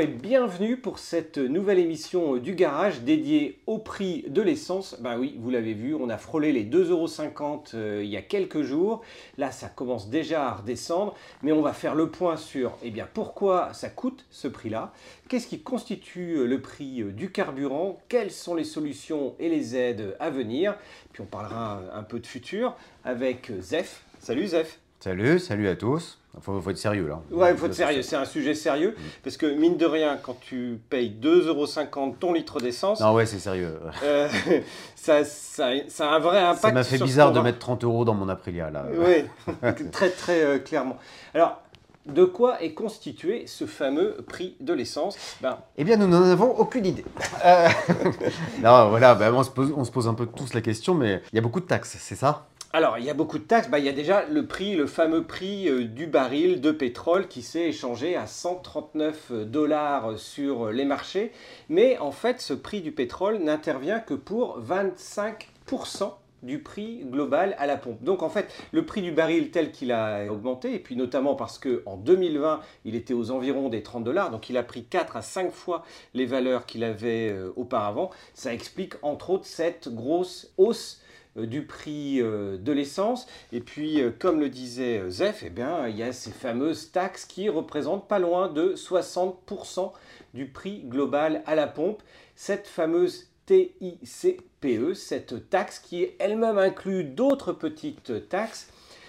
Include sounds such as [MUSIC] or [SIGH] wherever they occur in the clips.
Et bienvenue pour cette nouvelle émission du garage dédiée au prix de l'essence. Ben oui, vous l'avez vu, on a frôlé les 2,50€ euh, il y a quelques jours. Là, ça commence déjà à redescendre, mais on va faire le point sur eh bien, pourquoi ça coûte ce prix-là, qu'est-ce qui constitue le prix euh, du carburant, quelles sont les solutions et les aides à venir? Puis on parlera un peu de futur avec Zef. Salut Zef. Salut, salut à tous. Il faut, être sérieux là. Ouais, il faut être sérieux. C'est un sujet sérieux. Mm. Parce que mine de rien, quand tu payes 2,50€ ton litre d'essence. Non, ouais, c'est sérieux. Euh, [LAUGHS] ça, ça, ça, a un vrai impact. Ça m'a fait bizarre de mettre 30 euros dans mon Aprilia là. Oui, [LAUGHS] très très euh, clairement. Alors, de quoi est constitué ce fameux prix de l'essence? Ben... Eh bien, nous n'en avons aucune idée. [LAUGHS] Non, voilà, ben, on, se pose, on se pose un peu tous la question, mais il y a beaucoup de taxes, c'est ça? Alors, il y a beaucoup de taxes. Bah, il y a déjà le prix, le fameux prix euh, du baril de pétrole qui s'est échangé à 139 dollars sur les marchés. Mais en fait, ce prix du pétrole n'intervient que pour 25% du prix global à la pompe. Donc en fait, le prix du baril tel qu'il a augmenté, et puis notamment parce qu'en 2020, il était aux environs des 30 dollars, donc il a pris 4 à 5 fois les valeurs qu'il avait euh, auparavant, ça explique entre autres cette grosse hausse euh, du prix euh, de l'essence. Et puis, euh, comme le disait Zef, eh bien, il y a ces fameuses taxes qui représentent pas loin de 60% du prix global à la pompe. Cette fameuse TICPE, cette taxe qui elle-même inclut d'autres petites taxes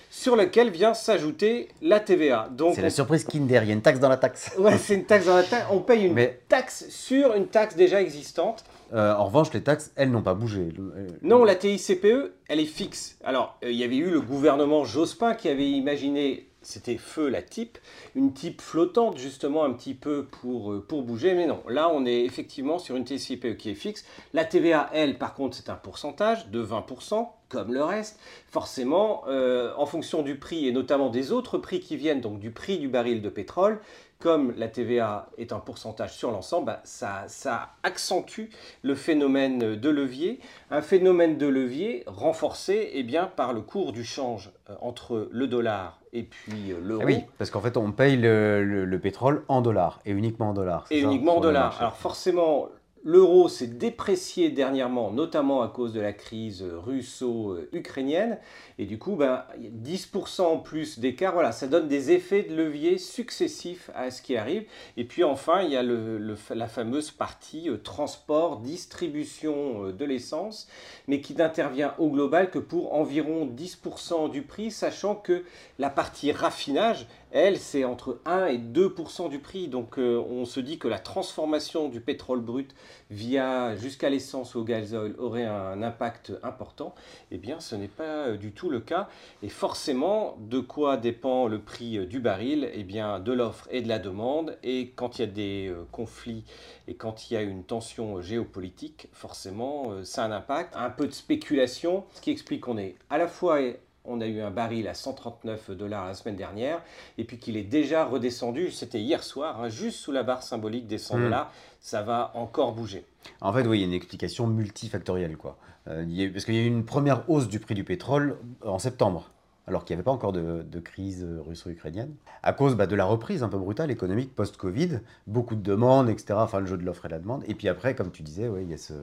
sur lesquelles vient s'ajouter la TVA. C'est la surprise Kinder, il y a une taxe dans la taxe. Ouais, c'est une taxe dans la taxe. On paye une taxe sur une taxe déjà existante. Euh, en revanche, les taxes, elles n'ont pas bougé. Euh, non, la TICPE, elle est fixe. Alors, euh, il y avait eu le gouvernement Jospin qui avait imaginé, c'était feu la type, une type flottante justement un petit peu pour, pour bouger, mais non. Là, on est effectivement sur une TICPE qui est fixe. La TVA, elle, par contre, c'est un pourcentage de 20%, comme le reste. Forcément, en fonction du prix et notamment des autres prix qui viennent, donc du prix du baril de pétrole, comme la TVA est un pourcentage sur l'ensemble, bah, ça, ça, accentue le phénomène de levier. Un phénomène de levier renforcé eh bien, par le cours du change euh, entre le dollar et puis euh, l'euro. Ah oui, parce qu'en fait, on paye le, pétrole en dollars et uniquement en dollars. Et uniquement en dollars. Alors forcément, L'euro s'est déprécié dernièrement, notamment à cause de la crise russo-ukrainienne. Et du coup, ben, 10% en plus d'écart, voilà, ça donne des effets de levier successifs à ce qui arrive. Et puis enfin, il y a la fameuse partie euh, transport, distribution euh, de l'essence, mais qui n'intervient au global que pour environ 10% du prix, sachant que la partie raffinage, elle, c'est entre 1 et 2% du prix. Donc euh, on se dit que la transformation du pétrole brut via jusqu'à l'essence ou au gazole aurait un impact important. Eh bien, ce n'est pas euh, du tout le cas. Et forcément, de quoi dépend le prix euh, du baril? Eh bien, de l'offre et de la demande. Et quand il y a des conflits et quand il y a une tension géopolitique, forcément, ça a un impact. Un peu de spéculation, ce qui explique qu'on est à la fois on a eu un baril à 139 dollars la semaine dernière, et puis qu'il est déjà redescendu, c'était hier soir, hein, juste sous la barre symbolique des 100 hmm. dollars, ça va encore bouger. En fait, oui, il y a une explication multifactorielle, quoi. Euh, parce qu'il y a eu une première hausse du prix du pétrole en septembre, alors qu'il n'y avait pas encore de, crise russo-ukrainienne, à cause bah, de la reprise un peu brutale économique post-Covid, beaucoup de demandes, etc., enfin le jeu de l'offre et la demande, et puis après, comme tu disais, ouais, il y a ce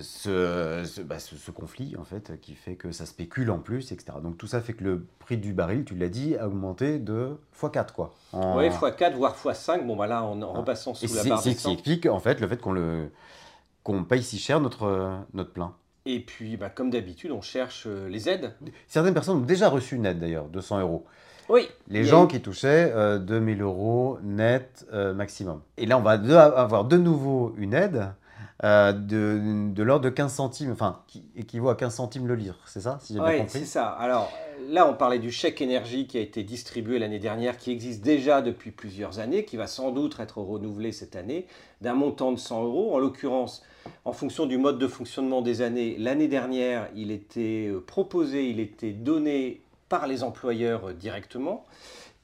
ce, bah, ce, conflit en fait qui fait que ça spécule en plus, etc. Donc tout ça fait que le prix du baril, tu l'as dit, a augmenté de x4 quoi. Oui, x4 voire x5. Bon voilà, en, en repassant sous la barre. C'est ce qui explique en fait le fait qu'on le qu'on paye si cher notre notre plein. Et puis, bah, comme d'habitude, on cherche euh, les aides. Certaines personnes ont déjà reçu une aide d'ailleurs, 200 euros. Oui. Les gens qui touchaient 2000 euh, euros net euh, maximum. Et là, on va avoir de nouveau une aide euh, de, de l'ordre de 15 centimes, enfin, qui équivaut à 15 centimes le litre, c'est ça si Oui, c'est ça. Alors là, on parlait du chèque énergie qui a été distribué l'année dernière, qui existe déjà depuis plusieurs années, qui va sans doute être renouvelé cette année, d'un montant de 100 euros. En l'occurrence, en fonction du mode de fonctionnement des années, l'année dernière, il était euh, proposé, il était donné par les employeurs euh, directement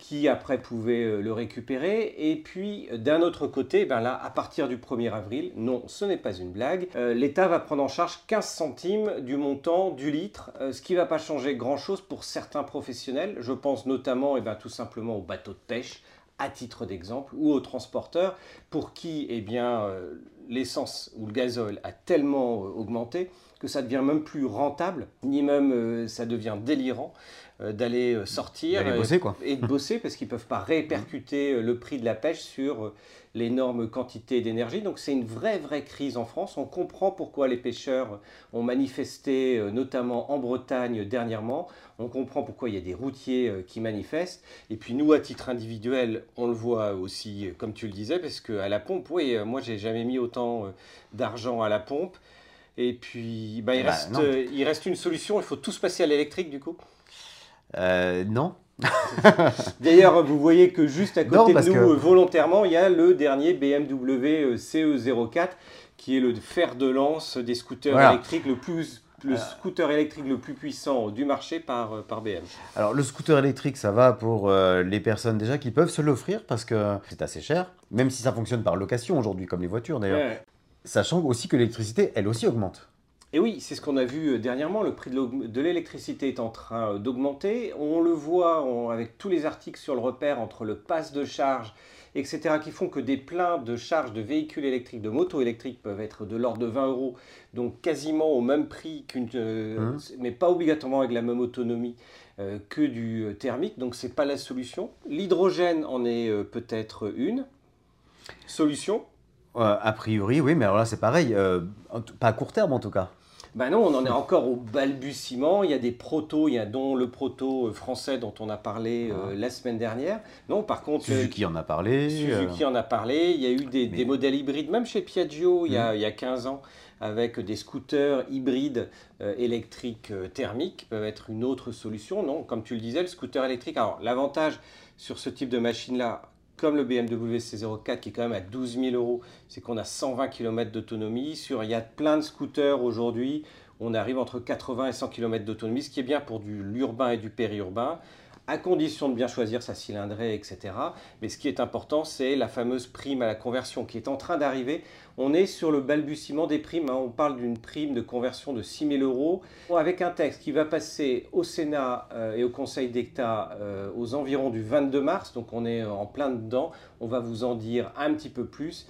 qui après pouvaient euh, le récupérer. Et puis d'un autre côté, ben à partir du 1er avril, non, ce n'est pas une blague, euh, l'État va prendre en charge 15 centimes du montant du litre, euh, ce qui ne va pas changer grand-chose pour certains professionnels. Je pense notamment et eh ben, tout simplement aux bateaux de pêche à titre d'exemple, ou aux transporteurs pour qui eh bien, euh, l'essence ou le gazole a tellement euh, augmenté que ça devient même plus rentable, ni même euh, ça devient délirant d'aller sortir bosser, quoi. et de bosser parce qu'ils ne peuvent pas répercuter le prix de la pêche sur l'énorme quantité d'énergie. Donc c'est une vraie, vraie crise en France. On comprend pourquoi les pêcheurs ont manifesté, euh, notamment en Bretagne dernièrement. On comprend pourquoi il y a des routiers euh, qui manifestent. Et puis nous, à titre individuel, on le voit aussi, euh, comme tu le disais, parce qu'à la pompe, oui, moi, j'ai jamais mis autant d'argent à la pompe. Et puis, bah, il, bah, reste, il reste une solution. Il faut tous passer à l'électrique, du coup? non, [LAUGHS] D'ailleurs, vous voyez que juste à côté de nous, volontairement, il y a le dernier BMW euh, CE04 qui est le fer de lance des scooters électriques le plus le euh. scooter électrique le plus puissant du marché par, euh, par BM. Alors le scooter électrique, ça va pour les personnes déjà qui peuvent se l'offrir parce que c'est assez cher, même si ça fonctionne par location aujourd'hui, comme les voitures d'ailleurs. Sachant aussi que l'électricité, elle aussi augmente. Et oui, c'est ce qu'on a vu euh, dernièrement, le prix de l'électricité est en train euh, d'augmenter. On le voit avec tous les articles sur le repère entre le pass de charge, etc., qui font que des pleins de charge de véhicules électriques, de motos électriques peuvent être de l'ordre de 20 euros, donc quasiment au même prix qu'une, euh, mmh. mais pas obligatoirement avec la même autonomie que du thermique, donc c'est pas la solution. L'hydrogène en est peut-être une solution. a priori, oui, mais alors là c'est pareil, pas à court terme en tout cas. Ben non, on en est encore au balbutiement. Il y a des protos, il y a dont le proto euh, français dont on a parlé euh, la semaine dernière. Non, par contre. Suzuki en a parlé. Suzuki en a parlé. Il y a eu des, modèles hybrides, même chez Piaggio, il, y a, 15 mm. ans, avec des scooters hybrides euh, électriques thermiques, peuvent être une autre solution. Non, comme tu le disais, le scooter électrique. Alors, l'avantage sur ce type de machine-là, comme le BMW C04 qui est quand même à 12 000 euros, c'est qu'on a 120 km d'autonomie. Sur, il y a plein de scooters aujourd'hui, on arrive entre 80 et 100 km d'autonomie, ce qui est bien pour du l'urbain et du périurbain à condition de bien choisir sa cylindrée, etc. Mais ce qui est important, c'est la fameuse prime à la conversion qui est en train d'arriver. On est sur le balbutiement des primes. Hein. On parle d'une prime de conversion de 6 000 euros avec un texte qui va passer au Sénat euh, et au Conseil d'État euh, aux environs du 22 mars. Donc on est en plein dedans. On va vous en dire un petit peu plus.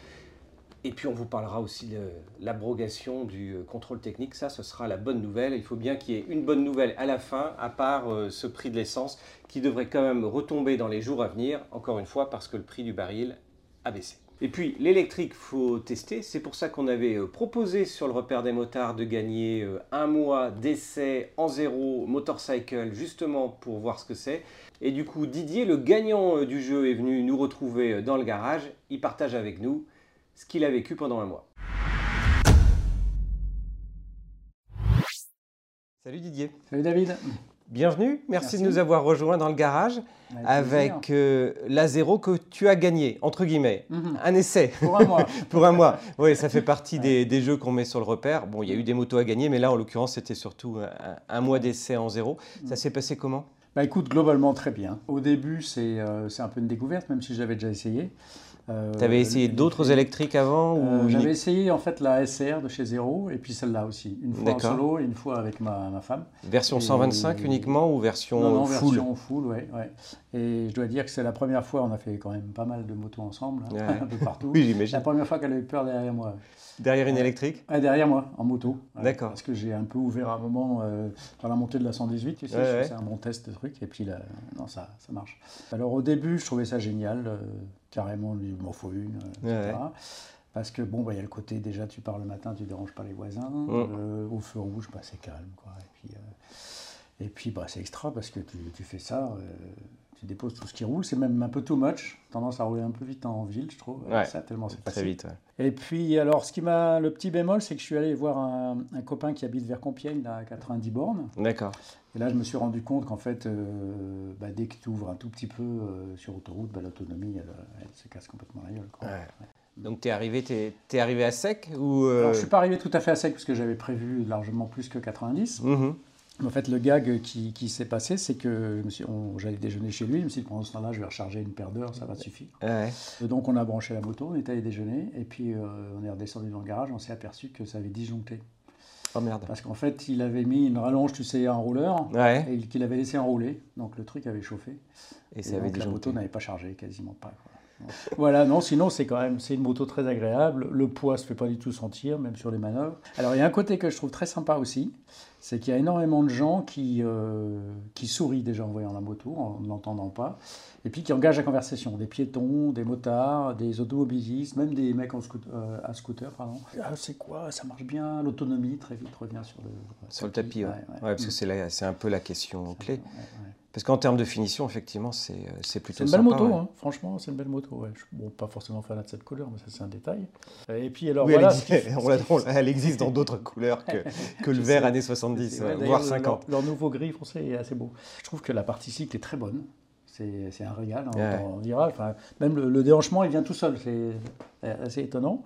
Et puis on vous parlera aussi de l'abrogation du euh, contrôle technique. Ça, ce sera la bonne nouvelle. Il faut bien qu'il y ait une bonne nouvelle à la fin, à part euh, ce prix de l'essence qui devrait quand même retomber dans les jours à venir, encore une fois, parce que le prix du baril a baissé. Et puis l'électrique, faut tester. C'est pour ça qu'on avait euh, proposé sur le repère des motards de gagner un mois d'essai en zéro motorcycle, justement pour voir ce que c'est. Et du coup, Didier, le gagnant du jeu, est venu nous retrouver dans le garage. Il partage avec nous ce qu'il a vécu pendant un mois. Salut Didier. Salut David. Bienvenue, merci, de nous avoir rejoints dans le garage avec euh, la zéro que tu as gagné, entre guillemets, mhm. un essai. Pour un mois. [LAUGHS] Pour un mois. Oui, ça fait partie [LAUGHS] des, jeux qu'on met sur le repère. Bon, il y a eu des motos à gagner, mais là, en l'occurrence, c'était surtout un, mois d'essai en zéro. Ça mhm. s'est passé comment? Bah, Écoute, globalement, très bien. Au début, c'est euh, un peu une découverte, même si j'avais déjà essayé. Euh, tu avais essayé d'autres électriques avant euh, J'avais essayé en fait la SR de chez Zero et puis celle-là aussi. Une fois en solo et une fois avec ma, ma femme. Version 125 uniquement ou version non, non, full version full, ouais, ouais. Et je dois dire que c'est la première fois, on a fait quand même pas mal de motos ensemble, hein, [LAUGHS] un peu partout. oui, j'imagine. La première fois qu'elle avait peur derrière moi. Derrière une électrique Derrière moi, en moto. D'accord. Parce que j'ai un peu ouvert un moment euh, dans la montée de la 118, tu sais, c'est un bon test de truc, et puis là, non, ça, ça marche. Alors au début, je trouvais ça génial carrément, lui, il m'en faut une, euh, etc. Parce que bon, bah, il y a le côté, déjà, tu pars le matin, tu déranges pas les voisins. Euh, au feu rouge, bah, c'est calme. Quoi. Et puis, euh, et puis bah, c'est extra parce que tu, tu fais ça, tu déposes tout ce qui roule. C'est même un peu too much. Tendance à rouler un peu vite en ville, je trouve. ça, tellement c'est Très vite. Et puis, alors, ce qui m'a. Le petit bémol, c'est que je suis allé voir un, un copain qui habite vers Compiègne, à 90 bornes. D'accord. Et là, je me suis rendu compte qu'en fait, euh, bah, dès que tu ouvres un tout petit peu euh, sur autoroute, bah, l'autonomie, elle, se casse complètement la gueule. Donc, tu es, arrivé, es, arrivé à sec ou euh, Alors, Je ne suis pas arrivé tout à fait à sec parce que j'avais prévu largement plus que 90. Mm-hmm. En fait, le gag qui, qui s'est passé, c'est que j'allais déjeuner chez lui. Je me suis dit, pendant ce temps-là, je vais recharger une paire d'heures, ça va suffire. donc, on a branché la moto, on est allé déjeuner, et puis on est redescendu dans le garage, on s'est aperçu que ça avait disjoncté. Oh merde. Parce qu'en fait, il avait mis une rallonge, tu sais, un rouleur, et qu'il avait laissé enrouler. Donc le truc avait chauffé. Et, ça avait donc, la moto n'avait pas chargé, quasiment pas. [LAUGHS] voilà, non, sinon c'est quand même c'est une moto très agréable. Le poids se fait pas du tout sentir, même sur les manœuvres. Alors il y a un côté que je trouve très sympa aussi, c'est qu'il y a énormément de gens qui, euh, qui sourient déjà en voyant la moto, en ne l'entendant pas, et puis qui engagent la conversation. Des piétons, des motards, des automobilistes, même des mecs en euh, à scooter, pardon. Ah, c'est quoi? Ça marche bien? L'autonomie, très vite, revient sur le, sur le tapis. Ouais. parce que c'est un peu la question clé. Parce qu'en termes de finition, effectivement, c'est euh, plutôt C'est une belle moto, hein. franchement, c'est une belle moto. Ouais. Bon, pas forcément fanat de cette couleur, mais ça, c'est un détail. Et puis, alors, voilà. [LAUGHS] Elle existe, dans d'autres couleurs que, [LAUGHS] que le vert années 70, voire 50. Leur, nouveau gris foncé est assez beau. Je trouve que la partie cycle est très bonne. C'est un régal, hein, on dira. Enfin, même le, le, déhanchement, il vient tout seul. C'est assez étonnant.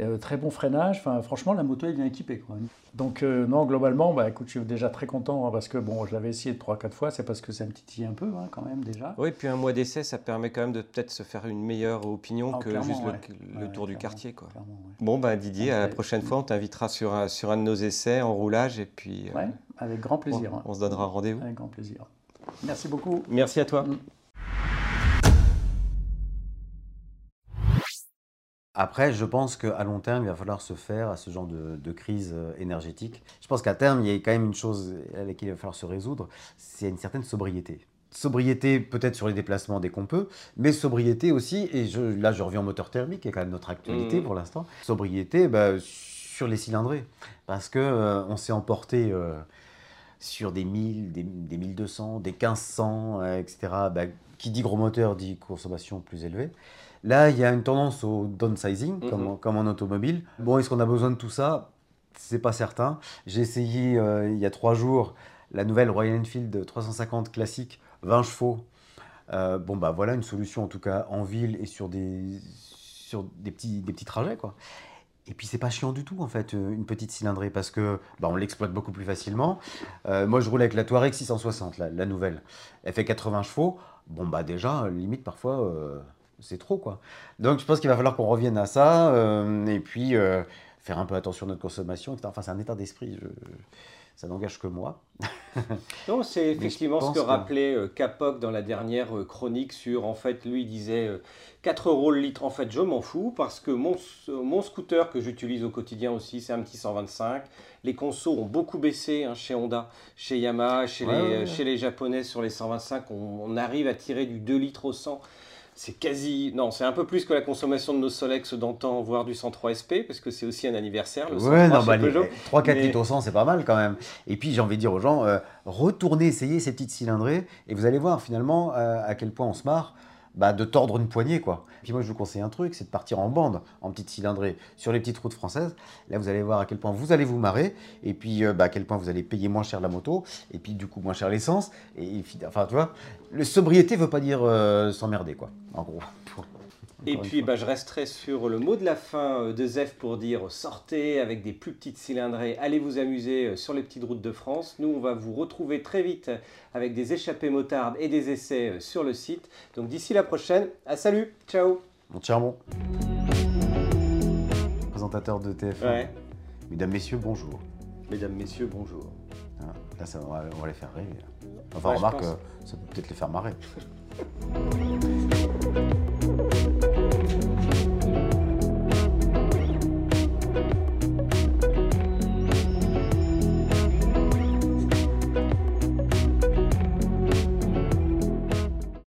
Euh, très bon freinage. Enfin, franchement, la moto est bien équipée. Quoi. Donc, euh, non, globalement, bah, écoute, je suis déjà très content hein, parce que bon, je l'avais essayé 3-4 fois. C'est parce que ça me titille un peu hein, quand même déjà. Oui, puis un mois d'essai, ça permet quand même de peut-être se faire une meilleure opinion ah, que juste le, tour du quartier. Quoi. Bon, bah, Didier, à la prochaine fois, on t'invitera sur un, sur un de nos essais en roulage. Et puis, euh, avec grand plaisir. On, se donnera rendez-vous. Avec grand plaisir. Merci beaucoup. Merci à toi. Mm. Après, je pense qu'à long terme, il va falloir se faire à ce genre de, crise euh, énergétique. Je pense qu'à terme, il y a quand même une chose à laquelle il va falloir se résoudre, c'est une certaine sobriété. Sobriété peut-être sur les déplacements dès qu'on peut, mais sobriété aussi, et là je reviens au moteur thermique, qui est quand même notre actualité mmh. pour l'instant, sobriété bah, sur les cylindrés. Parce qu'on euh, on s'est emporté euh, sur des 1000, des, 1200, des 1500, etc. Bah, qui dit gros moteur dit consommation plus élevée. Là, il y a une tendance au downsizing, mhm. comme, en automobile. Bon, est-ce qu'on a besoin de tout ça? C'est pas certain. J'ai essayé euh, il y a trois jours la nouvelle Royal Enfield 350 classique, 20 chevaux. Euh, bon, bah voilà une solution en tout cas en ville et sur des, sur des, petits, des petits trajets, quoi. Et puis c'est pas chiant du tout en fait une petite cylindrée parce que bah, on l'exploite beaucoup plus facilement. Euh, moi je roule avec la Touareg 660, la, la, nouvelle. Elle fait 80 chevaux. Bon bah déjà limite parfois c'est trop quoi. Donc je pense qu'il va falloir qu'on revienne à ça euh, et puis euh, faire un peu attention à notre consommation, Enfin c'est un état d'esprit, ça n'engage que moi. [LAUGHS] non, c'est effectivement ce que, rappelait euh, Capoc dans la dernière chronique sur, en fait, lui disait 4 euros le litre, en fait je m'en fous parce que mon, mon scooter que j'utilise au quotidien aussi c'est un petit 125. Les consos ont beaucoup baissé hein, chez Honda, chez Yamaha, chez, les, chez les Japonais sur les 125, on, on arrive à tirer du 2 litres au 100 c'est quasi. Non, c'est un peu plus que la consommation de nos Solex d'antan, voire du 103 SP, parce que c'est aussi un anniversaire. Le ouais, non, bah, 3-4 litres au 100, c'est pas mal quand même. Et puis, j'ai envie de dire aux gens, euh, retournez essayer ces petites cylindrées, et vous allez voir finalement euh, à quel point on se marre. Bah, de tordre une poignée. Quoi. Puis moi, je vous conseille un truc, c'est de partir en bande, en petite cylindrée, sur les petites routes françaises. Là, vous allez voir à quel point vous allez vous marrer, et puis euh, bah, à quel point vous allez payer moins cher la moto, et puis du coup moins cher l'essence. Et, enfin, tu vois, le sobriété veut pas dire euh, s'emmerder, quoi, en gros. [LAUGHS] Et puis, bah, je resterai sur le mot de la fin euh, de Zef pour dire sortez avec des plus petites cylindrées, allez vous amuser sur les petites routes de France. Nous, on va vous retrouver très vite avec des échappées motardes et des essais sur le site. Donc, d'ici la prochaine, à salut, ciao. Mon Charbon, présentateur de TF1. Mesdames, Messieurs, bonjour. Mesdames, Messieurs, bonjour. Ah, là, ça, on, va, les faire rire. Enfin, remarque, ça peut peut-être les faire marrer. [LAUGHS]